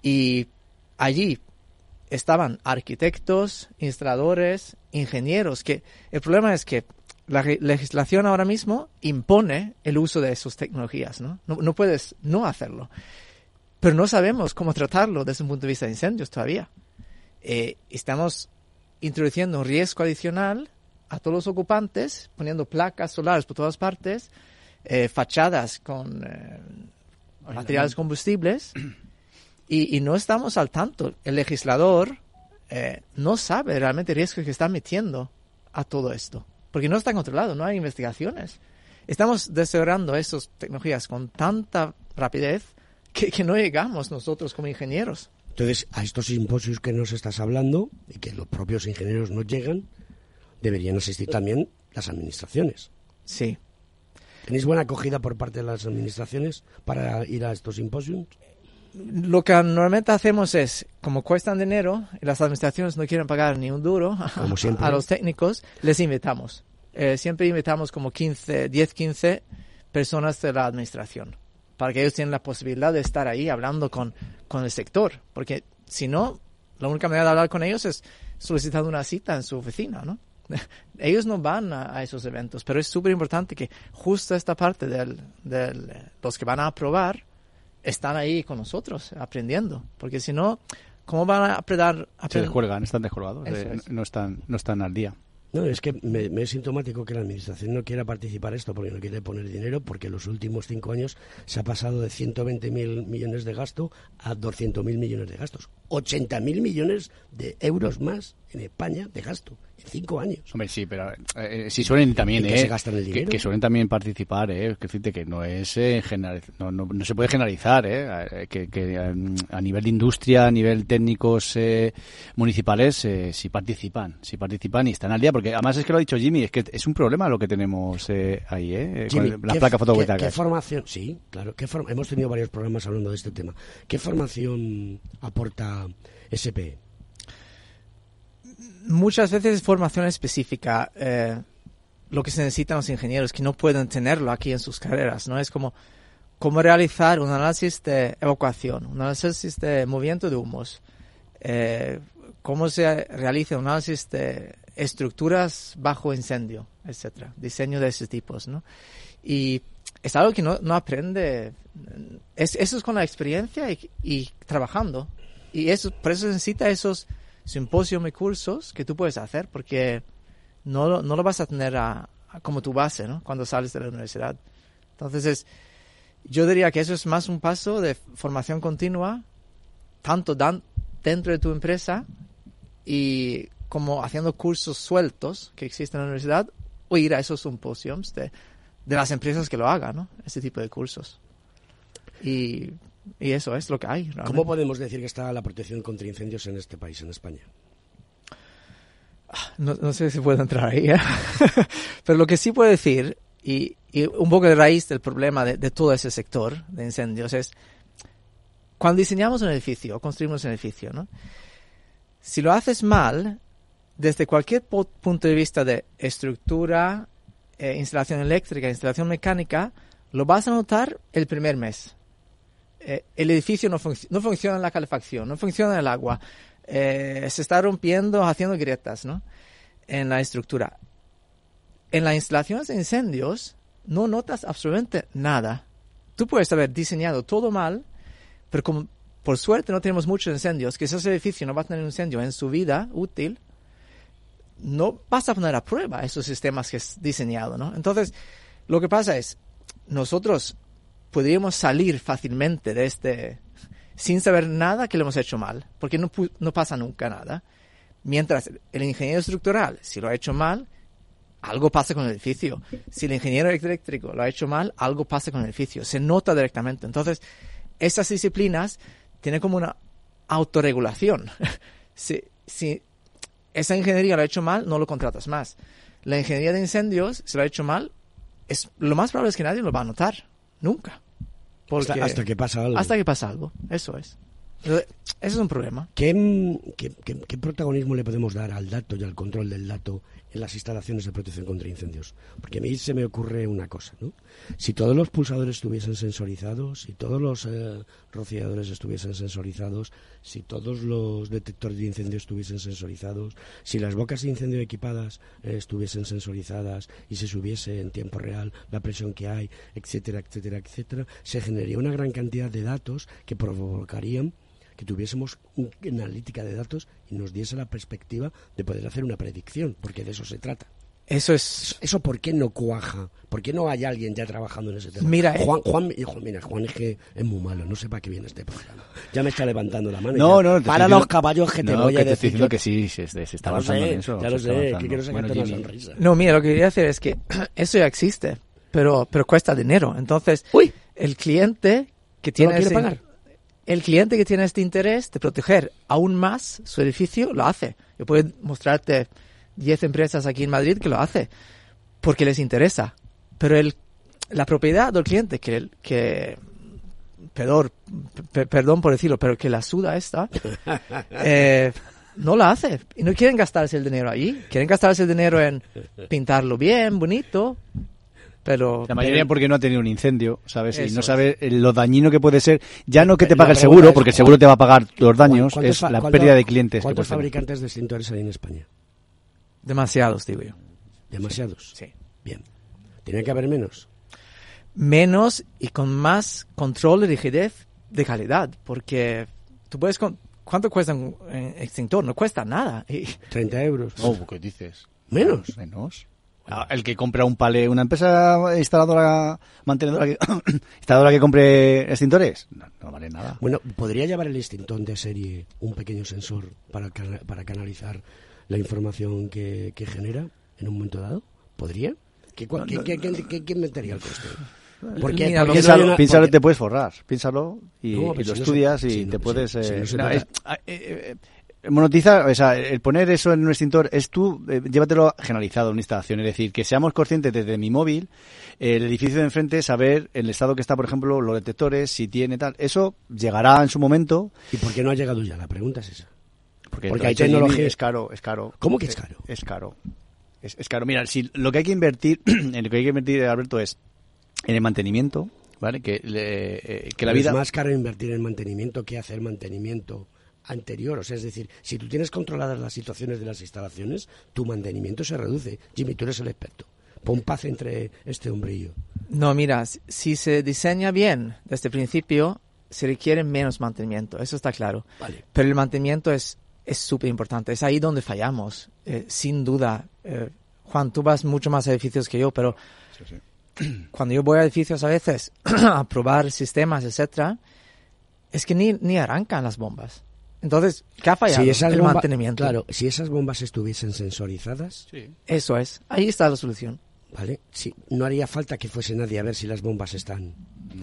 Y allí estaban arquitectos, instaladores, ingenieros, que el problema es que la legislación ahora mismo impone el uso de esas tecnologías, ¿no? No, no puedes no hacerlo. Pero no sabemos cómo tratarlo desde un punto de vista de incendios todavía. Eh, estamos introduciendo un riesgo adicional a todos los ocupantes, poniendo placas solares por todas partes, eh, fachadas con eh, materiales combustibles, y, y, no estamos al tanto. El legislador eh, no sabe realmente el riesgo que está metiendo a todo esto, porque no está controlado, no hay investigaciones. Estamos desarrollando estas tecnologías con tanta rapidez que, que no llegamos nosotros como ingenieros.
Entonces, a estos simposios que nos estás hablando y que los propios ingenieros no llegan, deberían asistir también las administraciones.
Sí.
¿Tenéis buena acogida por parte de las administraciones para ir a estos simposios?
Lo que normalmente hacemos es, como cuestan dinero y las administraciones no quieren pagar ni un duro a los técnicos, les invitamos. Eh, siempre invitamos como 15, 10, 15 personas de la administración para que ellos tengan la posibilidad de estar ahí hablando con, con el sector. Porque si no, la única manera de hablar con ellos es solicitando una cita en su oficina, ¿no? ellos no van a, a esos eventos, pero es súper importante que justo esta parte de del, los que van a aprobar están ahí con nosotros aprendiendo, porque si no, ¿cómo van a aprender?
Se descuelgan, están descolgados, eh, es. no, están, no están al día.
No, es que me, me es sintomático que la administración no quiera participar esto porque no quiere poner dinero, porque en los últimos cinco años se ha pasado de 120.000 millones de gasto a 200.000 millones de gastos. 80.000 millones de euros más en España de gasto cinco años.
Hombre, sí, pero eh, si suelen también,
¿En qué
eh,
se gastan el
que,
dinero?
que suelen también participar, eh, que decirte que no es eh, general- no, no, no se puede generalizar, eh, eh, que, que eh, a nivel de industria, a nivel técnicos eh, municipales, eh, sí participan, sí participan y están al día, porque además es que lo ha dicho Jimmy, es que es un problema lo que tenemos eh, ahí, eh, con
Jimmy,
el- las
¿qué-
placas
qué-
fotovoltaicas.
¿qué, formación? Sí, claro. ¿qué Hemos tenido varios programas hablando de este tema. ¿Qué formación aporta SPE?
Muchas veces es formación específica. eh, lo que se necesitan los ingenieros que no pueden tenerlo aquí en sus carreras, ¿no? Es como cómo realizar un análisis de evacuación, un análisis de movimiento de humos, eh, cómo se realiza un análisis de estructuras bajo incendio, etcétera, diseño de esos tipos, ¿no? Y es algo que no, no aprende, es, eso es con la experiencia y, trabajando. Y eso, por eso necesita esos simposios y cursos que tú puedes hacer, porque no, no lo vas a tener a- como tu base. Cuando sales de la universidad. Entonces, es, yo diría que eso es más un paso de formación continua, tanto dan- dentro de tu empresa y como haciendo cursos sueltos que existen en la universidad, o ir a esos simposios de, de las empresas que lo hagan, ¿no? Ese tipo de cursos. Y, y eso es lo que hay. realmente.
¿Cómo podemos decir que está la protección contra incendios en este país, en España?
No, no sé si puedo entrar ahí, ¿eh? pero lo que sí puedo decir, y, y un poco de raíz del problema de, de todo ese sector de incendios, es cuando diseñamos un edificio, o construimos un edificio, ¿no? Si lo haces mal, desde cualquier punto de vista de estructura, eh, instalación eléctrica, instalación mecánica, lo vas a notar el primer mes. Eh, el edificio no, func- no funciona la calefacción, no funciona el agua, eh, se está rompiendo, haciendo grietas, ¿no? En la estructura. En las instalaciones de incendios no notas absolutamente nada. Tú puedes haber diseñado todo mal, pero como por suerte no tenemos muchos incendios, que ese edificio no va a tener un incendio en su vida útil, no vas a poner a prueba esos sistemas que has diseñado, ¿no? Entonces, lo que pasa es, nosotros podríamos salir fácilmente de este sin saber nada que lo hemos hecho mal, porque no, no pasa nunca nada. Mientras el ingeniero estructural, si lo ha hecho mal, algo pasa con el edificio. Si el ingeniero eléctrico lo ha hecho mal, algo pasa con el edificio. Se nota directamente. Entonces, esas disciplinas tienen como una autorregulación. si, si esa ingeniería lo ha hecho mal, no lo contratas más. La ingeniería de incendios, si lo ha hecho mal, es, lo más probable es que nadie lo va a notar. Nunca.
Hasta- hasta que pasa algo.
Hasta que pasa algo. Eso es. Eso es un problema.
¿Qué, qué- qué- qué protagonismo le podemos dar al dato y al control del dato en las instalaciones de protección contra incendios? Porque a mí se me ocurre una cosa, ¿no? Si todos los pulsadores estuviesen sensorizados, si todos los eh, rociadores estuviesen sensorizados, si todos los detectores de incendio estuviesen sensorizados, si las bocas de incendio equipadas eh, estuviesen sensorizadas y se subiese en tiempo real la presión que hay, etcétera, etcétera, etcétera, se generaría una gran cantidad de datos que provocarían que tuviésemos un- una analítica de datos y nos diese la perspectiva de poder hacer una predicción, porque de eso se trata.
Eso es...
¿Eso por qué no cuaja? ¿Por qué no hay alguien ya trabajando en ese tema?
Mira, eh.
Juan, Juan, hijo, mira, Juan es que es muy malo, no sé para qué viene este programa. Ya me está levantando la mano.
No, no,
Para
estoy
los caballos que te
No,
voy
que
a
te estoy
decir.
diciendo que sí, se, se- está
lo
avanzando
sé,
en eso.
Ya lo sé, que quiero sacarte
Bueno,
una sonrisa.
No, mira, lo que quería decir es que eso ya existe, pero, pero cuesta dinero. Entonces, el cliente que tiene
quiere
ese-
pagar?
El cliente que tiene este interés de proteger aún más su edificio lo hace. Yo puedo mostrarte 10 empresas aquí en Madrid que lo hace porque les interesa. Pero el, la propiedad del cliente que, que perdón, pe- perdón por decirlo, pero que la suda esta, eh, no la hace. Y no quieren gastarse el dinero allí. Quieren gastarse el dinero en pintarlo bien, bonito. Pero
La mayoría porque no ha tenido un incendio, ¿sabes? y no sabe lo dañino que puede ser. Ya no que te pague el seguro, porque el
¿cuán-
seguro te va a pagar los daños,
¿Cuántos
es la pérdida de clientes. que
¿Cuántos fabricantes de extintores hay en España?
demasiados, digo yo.
Demasiados.
Sí.
Bien. Tiene que haber menos.
menos y con más control y rigidez de calidad, porque tú puedes... con- ¿Cuánto cuesta un extintor? No cuesta nada. Y
30 euros.
Oh, ¿qué dices?
¿Menos?
Menos. Ah, El que compra un palé, una empresa instaladora, mantenedora que, instaladora que compre extintores, no, no vale nada.
Bueno, ¿podría llevar el extintor de serie un pequeño sensor para, cana- para canalizar la información que, que genera en un momento dado? ¿Podría? ¿Qué, cua- qué, qué- qué- qué- qué inventaría el coste? Porque,
Mira,
porque no
piénsalo,
hay una-
piénsalo,
porque-
te puedes forrar. Piénsalo y,
No,
lo
si no
estudias y
si no-
te
si-
puedes... es- monetizar, o sea, el poner eso en un extintor es tú, eh, llévatelo generalizado en una instalación. Es decir, que seamos conscientes desde mi móvil, eh, el edificio de enfrente, saber el estado que está, por ejemplo, los detectores, si tiene tal. Eso llegará en su momento.
¿Y por qué no ha llegado ya? La pregunta es esa.
Porque,
hay tecnología-
Es caro, es caro.
¿Cómo que es caro?
Es caro. Es, es caro. Mira, si lo que hay que invertir, en lo que hay que invertir, Alberto, es en el mantenimiento, ¿vale? Que, le- eh, que la vida...
Es más caro invertir en mantenimiento que hacer mantenimiento anterior. O sea, es decir, si tú tienes controladas las situaciones de las instalaciones, tu mantenimiento se reduce. Jimmy, tú eres el experto. Pon paz entre este hombre y yo.
No, mira, si- se diseña bien desde el principio, se requiere menos mantenimiento, eso está claro.
Vale.
Pero el mantenimiento es es súper importante, es ahí donde fallamos, eh, sin duda. Eh, Juan, tú vas mucho más a edificios que yo, pero cuando yo voy a edificios a veces a probar sistemas, etcétera, es que ni, ni arrancan las bombas. Entonces, ¿qué ha fallado?
Si esas
el
bomba-
mantenimiento.
Claro, si esas bombas estuviesen sensorizadas,
Eso es, ahí está la solución.
¿vale? Sí, no haría falta que fuese nadie a ver si las bombas están.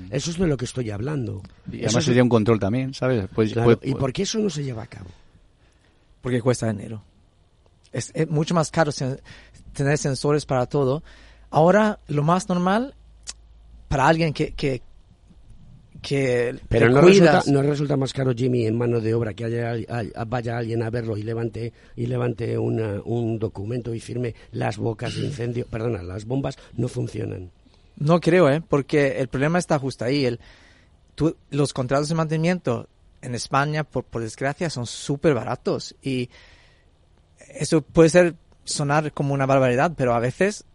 Eso es de lo que estoy hablando.
Y
Eso
además
es-
sería un control también, ¿sabes? Pues,
Claro,
pues-
¿Y por qué eso no se lleva a cabo?
Porque cuesta dinero. Es, es mucho más caro sen- tener sensores para todo. Ahora, lo más normal para alguien que, que, que
Pero no resulta,
cuidas-
no resulta más caro, Jimmy, en mano de obra que haya, vaya alguien a verlo y levante y levante una- un documento y firme las bocas de incendio. Perdona, las bombas no funcionan.
No creo, ¿eh? Porque el problema está justo ahí. El, tú- los contratos de mantenimiento en España, por, por desgracia, son súper baratos. Y eso puede ser sonar como una barbaridad, pero a veces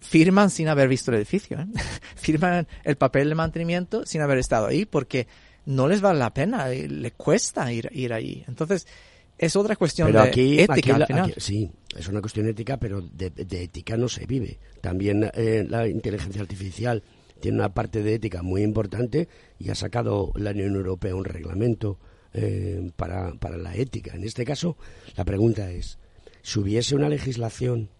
firman sin haber visto el edificio. ¿eh? firman el papel de mantenimiento sin haber estado ahí porque no les vale la pena, y le cuesta ir, ir ahí. Entonces, es otra cuestión
Pero
de
aquí,
ética
aquí
al
la-
final.
aquí- sí, es una cuestión ética, pero de, de ética no se vive. También eh, la inteligencia artificial tiene una parte de ética muy importante y ha sacado la Unión Europea un reglamento eh, para, para la ética. En este caso, la pregunta es, si hubiese una legislación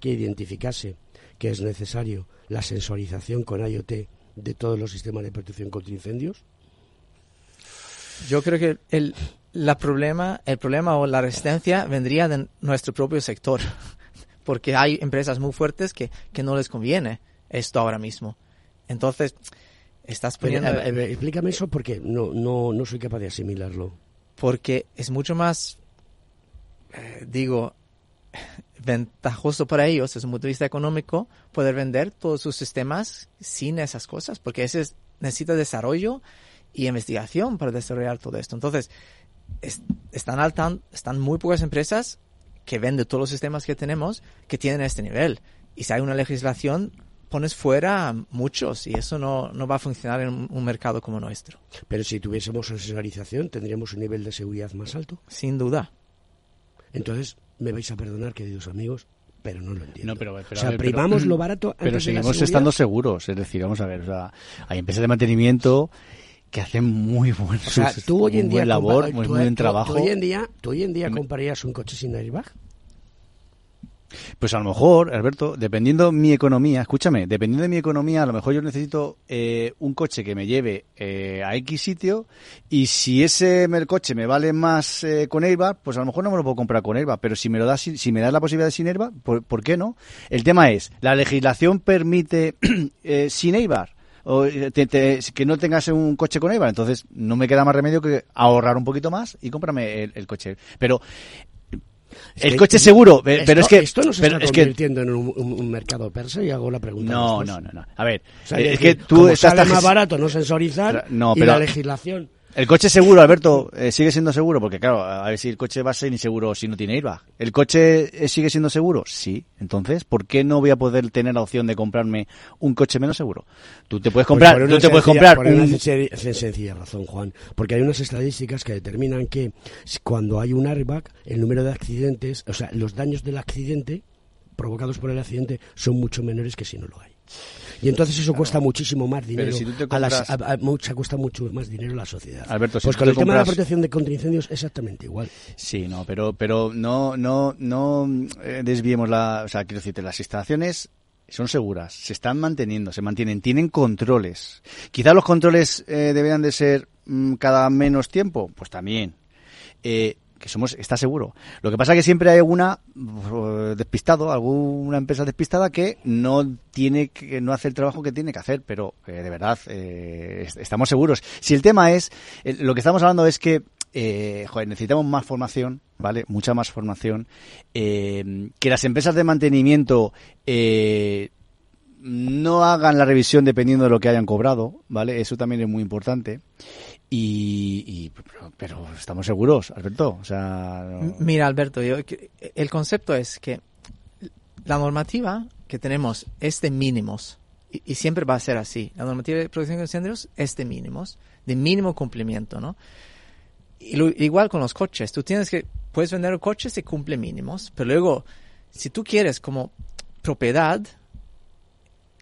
que identificase que es necesario la sensorización con IoT de todos los sistemas de protección contra incendios,
Yo creo que el, la problema, el problema o la resistencia vendría de nuestro propio sector, porque hay empresas muy fuertes que, que no les conviene esto ahora mismo. Entonces, estás
Pero,
poniendo...
a ver, a ver, explícame eso porque no, no, no soy capaz de asimilarlo.
Porque es mucho más, eh, digo, ventajoso para ellos desde un punto de vista económico poder vender todos sus sistemas sin esas cosas, porque ese es- necesita desarrollo y investigación para desarrollar todo esto. Entonces, es- están, al tan- están muy pocas empresas que venden todos los sistemas que tenemos que tienen este nivel. Y si hay una legislación, pones fuera muchos y eso no, no va a funcionar en un, mercado como nuestro.
Pero si tuviésemos sensorización, tendríamos un nivel de seguridad más alto.
Sin duda.
Entonces, me vais a perdonar, queridos amigos, pero no lo entiendo.
No, pero, pero,
o sea,
ver, pero-
primamos lo barato antes
Pero
de
seguimos
seguridad.
estando seguros, es decir, vamos a ver, o sea, hay empresas de mantenimiento que hacen muy buen,
O sea,
sus-
tú hoy en
muy
día
buen labor, muy buen trabajo.
hoy en día, tú hoy en día comprarías un coche sin airbag.
Pues a lo mejor, Alberto, dependiendo mi economía, escúchame, dependiendo de mi economía, a lo mejor yo necesito eh, un coche que me lleve eh, a X sitio y si ese coche me vale más eh, con airbag, pues a lo mejor no me lo puedo comprar con airbag, pero si me lo das, sin- si me das la posibilidad de sin airbag, ¿por, por qué no? El tema es, ¿la legislación permite eh, sin airbag? O eh, te- que no tengas un coche con airbag, entonces no me queda más remedio que ahorrar un poquito más y cómprame el, coche. Pero el
que-
coche seguro, pero
esto-
es que
esto no se
pero
está
es que
en un, un- un mercado persa y hago la pregunta.
no, no, no, no. A ver,
O sea,
eh,
que-
es que tú
como
estás
sale más barato no sensorizar
No,
y la legislación
El coche seguro, Alberto, eh, sigue siendo seguro, porque claro, a ver si el coche va a ser inseguro si no tiene airbag. ¿El coche eh, sigue siendo seguro? Sí. Entonces, ¿por qué no voy a poder tener la opción de comprarme un coche menos seguro? Tú te puedes
Pues
comprar,
por
tú te puedes comprar
por una
un,
sencilla, sencilla razón, Juan. Porque hay unas estadísticas que determinan que cuando hay un airbag, el número de accidentes, o sea, los daños del accidente provocados por el accidente son mucho menores que si no lo hay. Y entonces eso cuesta muchísimo más dinero.
si te
a las-
compras-
a- a- mucha, cuesta mucho más dinero a la sociedad.
Alberto, si
pues con el tema de la
compras-
protección de contra incendios exactamente igual.
Sí, no, pero, pero no, no, no eh, desviemos la, o sea, quiero decirte, las instalaciones son seguras, se están manteniendo, se mantienen, tienen controles. Quizá los controles eh, deberían de ser mm, cada menos tiempo, pues también. Eh, que somos, está seguro. Lo que pasa es que siempre hay alguna uh, despistado, alguna empresa despistada que no tiene que no hace el trabajo que tiene que hacer, pero eh, de verdad eh, est- estamos seguros. Si el tema es, eh, lo que estamos hablando es que eh, joder, necesitamos más formación, ¿vale? Mucha más formación. eh, que las empresas de mantenimiento eh, no hagan la revisión dependiendo de lo que hayan cobrado, ¿vale? Eso también es muy importante. Y, pero, estamos seguros, Alberto. O sea,
Mira, Alberto, yo- el concepto es que la normativa que tenemos es de mínimos y, siempre va a ser así. La normativa de protección de incendios es de mínimos, de mínimo cumplimiento, ¿no? Y igual con los coches, tú tienes que, puedes vender un coche si cumple mínimos, pero luego, si tú quieres como propiedad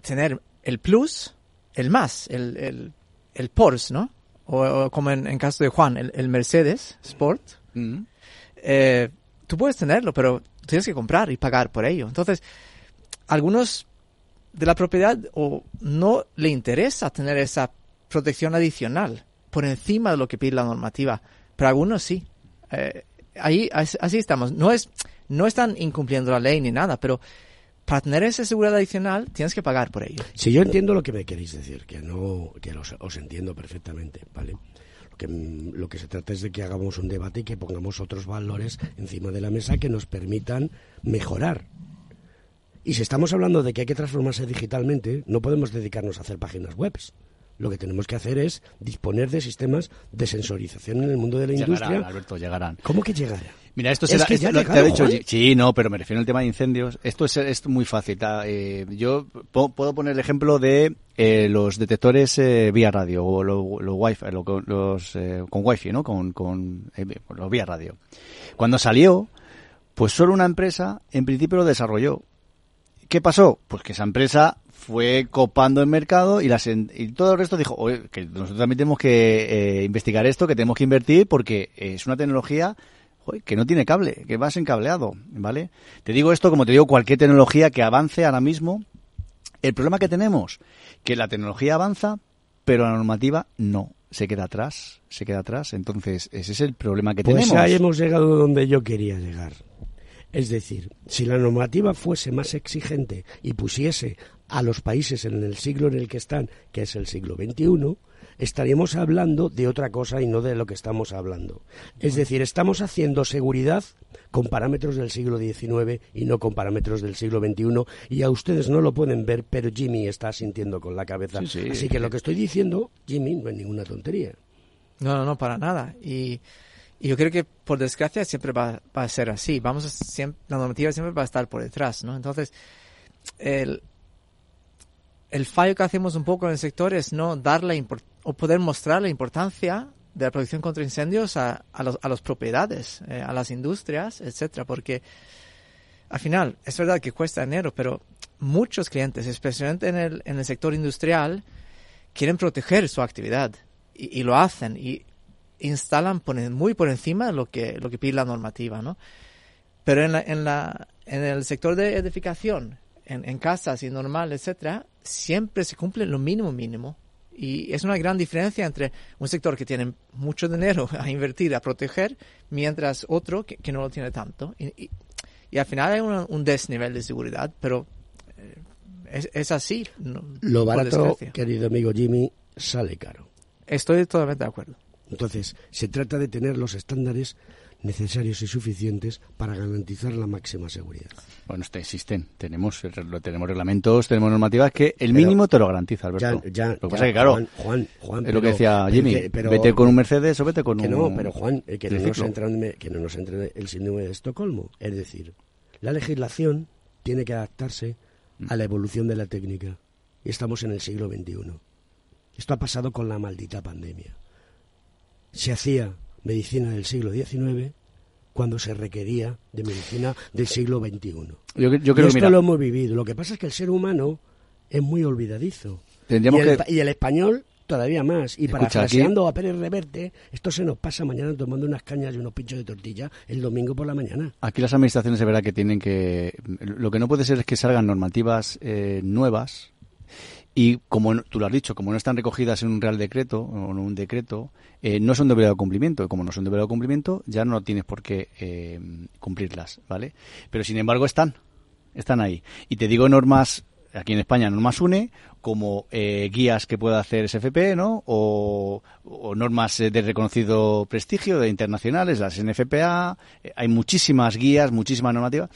tener el plus, el más, el, el, el Porsche, ¿no? O, o como en, en caso de Juan, el, el Mercedes Sport,
Mm.
eh, tú puedes tenerlo, pero tienes que comprar y pagar por ello. Entonces, algunos de la propiedad o no le interesa tener esa protección adicional por encima de lo que pide la normativa, pero algunos sí. Eh, ahí as- así estamos. No es no están incumpliendo la ley ni nada, pero para tener esa seguridad adicional tienes que pagar por ello.
Si yo entiendo lo que me queréis decir, que no, que los- os entiendo perfectamente, ¿vale? Lo que, mm, lo que se trata es de que hagamos un debate y que pongamos otros valores encima de la mesa que nos permitan mejorar. Y si estamos hablando de que hay que transformarse digitalmente, no podemos dedicarnos a hacer páginas web. Lo que tenemos que hacer es disponer de sistemas de sensorización en el mundo de la
Llegarán,
industria.
Alberto, llegarán.
¿Cómo que llegará?
Mira, esto
Es
será,
que ya
lo-
ha
te ha
llegado,
dicho,
Juan.
sí, no, pero me refiero al tema de incendios. Esto es, es muy fácil. eh, yo po- puedo poner el ejemplo de eh, los detectores eh, vía radio o lo- lo wifi, lo- los eh, con wifi, ¿no? Con, con eh, los vía radio. Cuando salió, pues solo una empresa, en principio, lo desarrolló. ¿Qué pasó? Pues que esa empresa fue copando el mercado y, las y todo el resto dijo, "Oye, que nosotros también tenemos que eh, investigar esto, que tenemos que invertir porque es una tecnología joder, que no tiene cable, que va encableado, ¿vale? Te digo esto como te digo cualquier tecnología que avance ahora mismo. El problema que tenemos, que la tecnología avanza, pero la normativa no, se queda atrás, se queda atrás. Entonces, ese es el problema que
Pues
tenemos.
ahí hemos llegado donde yo quería llegar. Es decir, si la normativa fuese más exigente y pusiese a los países en el siglo en el que están, que es el siglo XXI, estaríamos hablando de otra cosa y no de lo que estamos hablando. Es decir, estamos haciendo seguridad con parámetros del siglo XIX y no con parámetros del siglo XXI y a ustedes no lo pueden ver, pero Jimmy está sintiendo con la cabeza.
Sí, sí.
Así que lo que estoy diciendo, Jimmy, no es ninguna tontería.
No, no, no, para nada. Y, y yo creo que por desgracia siempre va, va a ser así. Vamos a siempre, la normativa siempre va a estar por detrás, ¿no? Entonces, el, el fallo que hacemos un poco en el sector es no dar la o poder mostrar la importancia de la protección contra incendios a, los, a las propiedades, eh, a las industrias, etcétera, porque al final es verdad que cuesta dinero, pero muchos clientes, especialmente en el, en el sector industrial, quieren proteger su actividad y, lo hacen y instalan por muy por encima lo que, lo que pide la normativa, ¿no? Pero en, la, en, la, en el sector de edificación, en, en casas y normal, etcétera, siempre se cumple lo mínimo mínimo. Y es una gran diferencia entre un sector que tiene mucho dinero a invertir, a proteger, mientras otro que, que no lo tiene tanto. Y, y- y al final hay un, un desnivel de seguridad, pero eh, es, es así. no-
Lo barato, querido amigo Jimmy, sale caro.
Estoy totalmente de acuerdo.
Entonces, se trata de tener los estándares necesarios y suficientes para garantizar la máxima seguridad.
Bueno, este existen. Tenemos, tenemos reglamentos, tenemos normativas que el mínimo te lo garantiza, Alberto.
Ya,
lo que pasa es que, claro,
Juan, Juan,
es lo que decía Jimmy, vete con un Mercedes o vete con
que
un...
No, pero Juan, eh, que, no nos entre, que no nos entre el síndrome de Estocolmo. Es decir, la legislación tiene que adaptarse a la evolución de la técnica. Y estamos en el siglo XXI. Esto ha pasado con la maldita pandemia. Se hacía medicina del siglo XIX cuando se requería de medicina del siglo XXI.
Yo,
y esto lo hemos vivido. Lo que pasa es que el ser humano es muy olvidadizo. Y el, y el, español todavía más. Y para parafraseando a Pérez Reverte, esto se nos pasa mañana tomando unas cañas y unos pinchos de tortilla el domingo por la mañana.
Aquí las administraciones de verdad que tienen que... Lo que no puede ser es que salgan normativas eh, nuevas y como tú lo has dicho, como no están recogidas en un real decreto o en un decreto, eh, no son de obligado cumplimiento. Y como no son de obligado cumplimiento, ya no tienes por qué eh, cumplirlas, ¿vale? Pero sin embargo están, están ahí. Y te digo normas, aquí en España, normas UNE, como eh, guías que pueda hacer SFP, ¿no? O, o normas de reconocido prestigio de internacionales, las NFPA. hay muchísimas guías, muchísimas normativas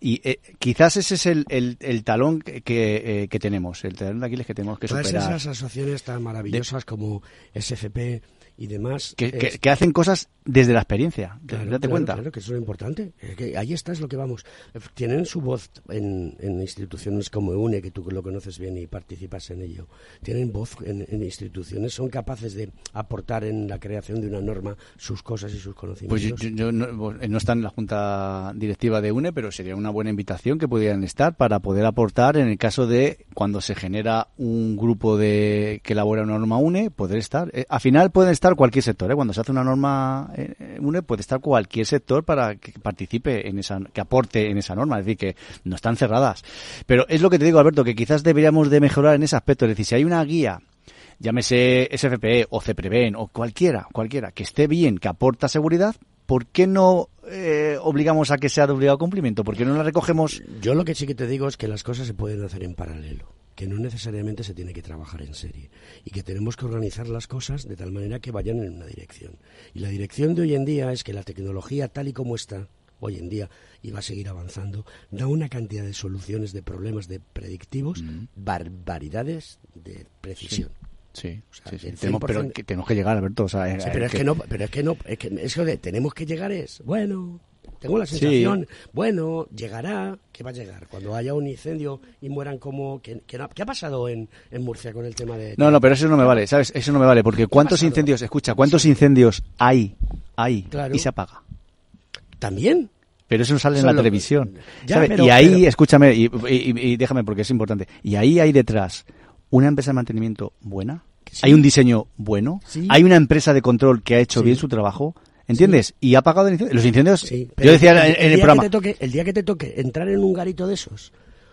y eh, quizás ese es el, el, talón que, eh, que, tenemos, el talón de Aquiles que tenemos que
Todas
superar.
esas asociaciones tan maravillosas como SFP y demás.
Que, que, hacen cosas desde la experiencia,
claro,
date cuenta.
Claro, que eso es lo importante. Que ahí está, es lo que vamos. Tienen su voz en, en, instituciones como UNE, que tú lo conoces bien y participas en ello. Tienen voz en, en, instituciones, son capaces de aportar en la creación de una norma sus cosas y sus conocimientos.
Pues yo, no, no, están en la junta directiva de UNE, pero sería una buena invitación que pudieran estar para poder aportar en el caso de cuando se genera un grupo de que elabora una norma UNE, poder estar. Eh, al final pueden estar cualquier sector. ¿eh? Cuando se hace una norma eh, UNE, puede estar cualquier sector para que participe en esa, que aporte en esa norma. Es decir, que no están cerradas. Pero es lo que te digo, Alberto, que quizás deberíamos de mejorar en ese aspecto. Es decir, si hay una guía llámese SFPE o CEPREVEN o cualquiera, cualquiera, que esté bien, que aporta seguridad, ¿por qué no eh, obligamos a que sea de obligado cumplimiento? ¿Por qué no la recogemos?
Yo lo que sí que te digo es que las cosas se pueden hacer en paralelo que no necesariamente se tiene que trabajar en serie y que tenemos que organizar las cosas de tal manera que vayan en una dirección. Y la dirección de hoy en día es que la tecnología tal y como está hoy en día y va a seguir avanzando, da una cantidad de soluciones de problemas de predictivos, barbaridades de precisión.
Sí, Tenemos, pero que, tenemos que llegar, Alberto. O sea,
pero, es que, no, pero es que no, es que eso de tenemos que llegar es, bueno, tengo la sensación, bueno, llegará, ¿qué va a llegar? Cuando haya un incendio y mueran como... ¿Qué, qué, ha pasado en, en, Murcia con el tema de...?
No, no, pero eso no me vale, ¿sabes? Eso no me vale, porque ¿cuántos incendios, escucha, cuántos incendios hay, hay y se apaga?
¿También?
Pero eso no sale en la televisión. y ahí, escúchame, y, déjame porque es importante, y ahí hay detrás una empresa de mantenimiento buena, hay un diseño bueno, hay una empresa de control que ha hecho bien su trabajo, ¿Entiendes? Y ha pagado los incendios. yo decía en, el, programa.
el día que te toque entrar en un garito de esos,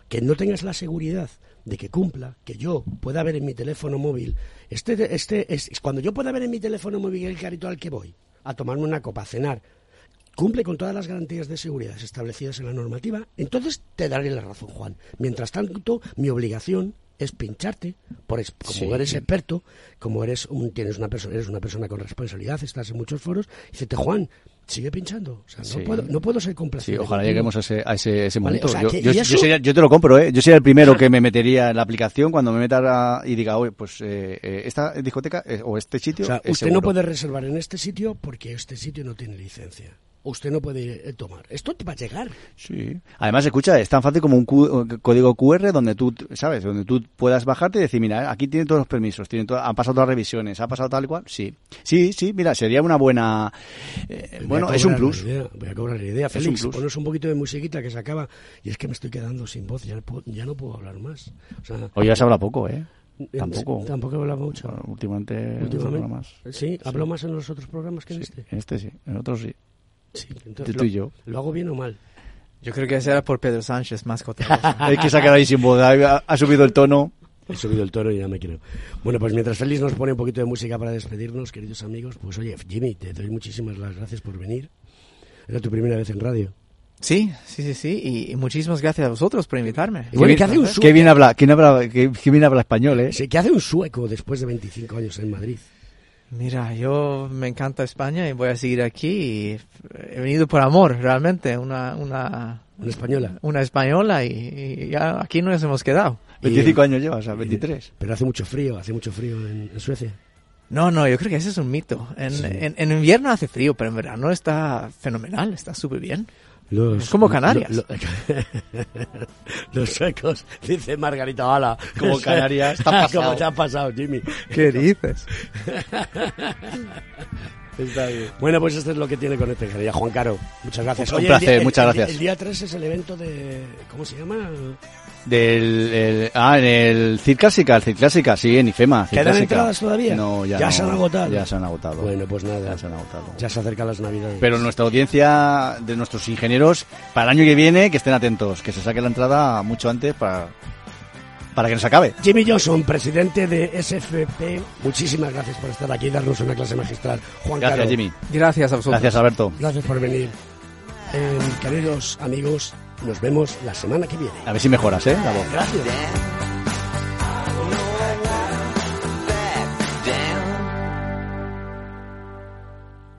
que no tengas la seguridad de que cumpla, que yo pueda ver en mi teléfono móvil, este, este, es, cuando yo pueda ver en mi teléfono móvil el garito al que voy, a tomarme una copa, a cenar, cumple con todas las garantías de seguridad establecidas en la normativa, entonces te daré la razón, Juan. Mientras tanto, mi obligación es pincharte, por como eres experto, como eres un, tienes una persona, eres una persona con responsabilidad, estás en muchos foros, y dices, Juan, sigue pinchando. O sea, no, puedo, no puedo ser complaciente.
ojalá lleguemos a ese, a ese, momento. yo, yo, te lo compro, ¿eh? Yo sería el primero que me metería en la aplicación cuando me meta y diga, oye, pues eh, eh, esta discoteca o este sitio.
O sea, usted no puede reservar en este sitio porque este sitio no tiene licencia usted no puede eh, tomar. Esto te va a llegar.
Sí. Además, escucha, es tan fácil como un código QR donde tú, ¿sabes? Donde tú puedas bajarte y decir, mira, aquí tiene todos los permisos, tiene han pasado todas las revisiones, ha pasado tal y cual. Sí. Sí, sí, mira, sería una buena... Eh, bueno, es un plus.
voy a cobrar la idea. Félix, un ponos un poquito de musiquita que se acaba y es que me estoy quedando sin voz, ya, ya no puedo hablar más. O sea,
Hoy ya se habla poco, ¿eh? Tampoco.
Tampoco habla mucho.
últimamente,
últimamente más. Sí, hablo más en los otros programas que en este.
En este sí, en otros sí.
Sí, entonces, lo, yo. ¿Lo hago bien o mal?
Yo creo que ese era por Pedro Sánchez, más
Hay que sacar ahí sin voz, ha, subido el tono.
He subido el tono y ya me quiero. Bueno, pues mientras Félix nos pone un poquito de música para despedirnos, queridos amigos, pues oye, Jimmy, te doy muchísimas las gracias por venir. Era tu primera vez en radio.
Sí, sí, sí, sí, y, muchísimas gracias a vosotros por invitarme.
Y bueno, hace un sueco? Qué bien habla, ¿quién habla, qué, bien habla español, ¿eh?
Sí, que hace un sueco después de 25 años en Madrid.
Mira, yo me encanta España y voy a seguir aquí. Y he venido por amor, realmente. Una, una,
Una española.
una española y, y ya aquí nos hemos quedado.
25 años llevas, o sea, 23.
Pero hace mucho frío, hace mucho frío en, en Suecia.
No, no, yo creo que ese es un mito. En,
Sí.
en, en invierno hace frío, pero en verano está fenomenal, está súper bien.
Los-
es como Canarias.
lo- lo- los suecos, dice Margarita Bala.
Como Canarias, pasado.
Como te ha pasado, Jimmy.
¿Qué dices?
Está bien. Bueno, pues esto es lo que tiene con ingeniería. Juan Caro, muchas gracias.
Un
el
placer,
el-
muchas
el-
gracias.
El, día 3 es el evento de... ¿Cómo se llama?
Del, el- ah, en el Cid Clásica, el Cid Clásica, sí, en IFEMA. Cid
¿Quedan
Clásica.
entradas todavía?
No, ya,
Ya
no,
se han agotado.
Ya se han agotado.
Bueno, pues nada.
Ya se han agotado.
Ya se acercan las navidades.
Pero nuestra audiencia de nuestros ingenieros, para el año que viene, que estén atentos, que se saque la entrada mucho antes para, para que nos acabe.
Jimmy Johnson, presidente de SFP, muchísimas gracias por estar aquí y darnos una clase magistral. Juan
Gracias,
Caro,
Jimmy.
Gracias a vosotros.
Gracias, Alberto.
Gracias por venir. Eh, queridos amigos, nos vemos la semana que viene.
A ver si mejoras, ¿eh? La voz.
Gracias.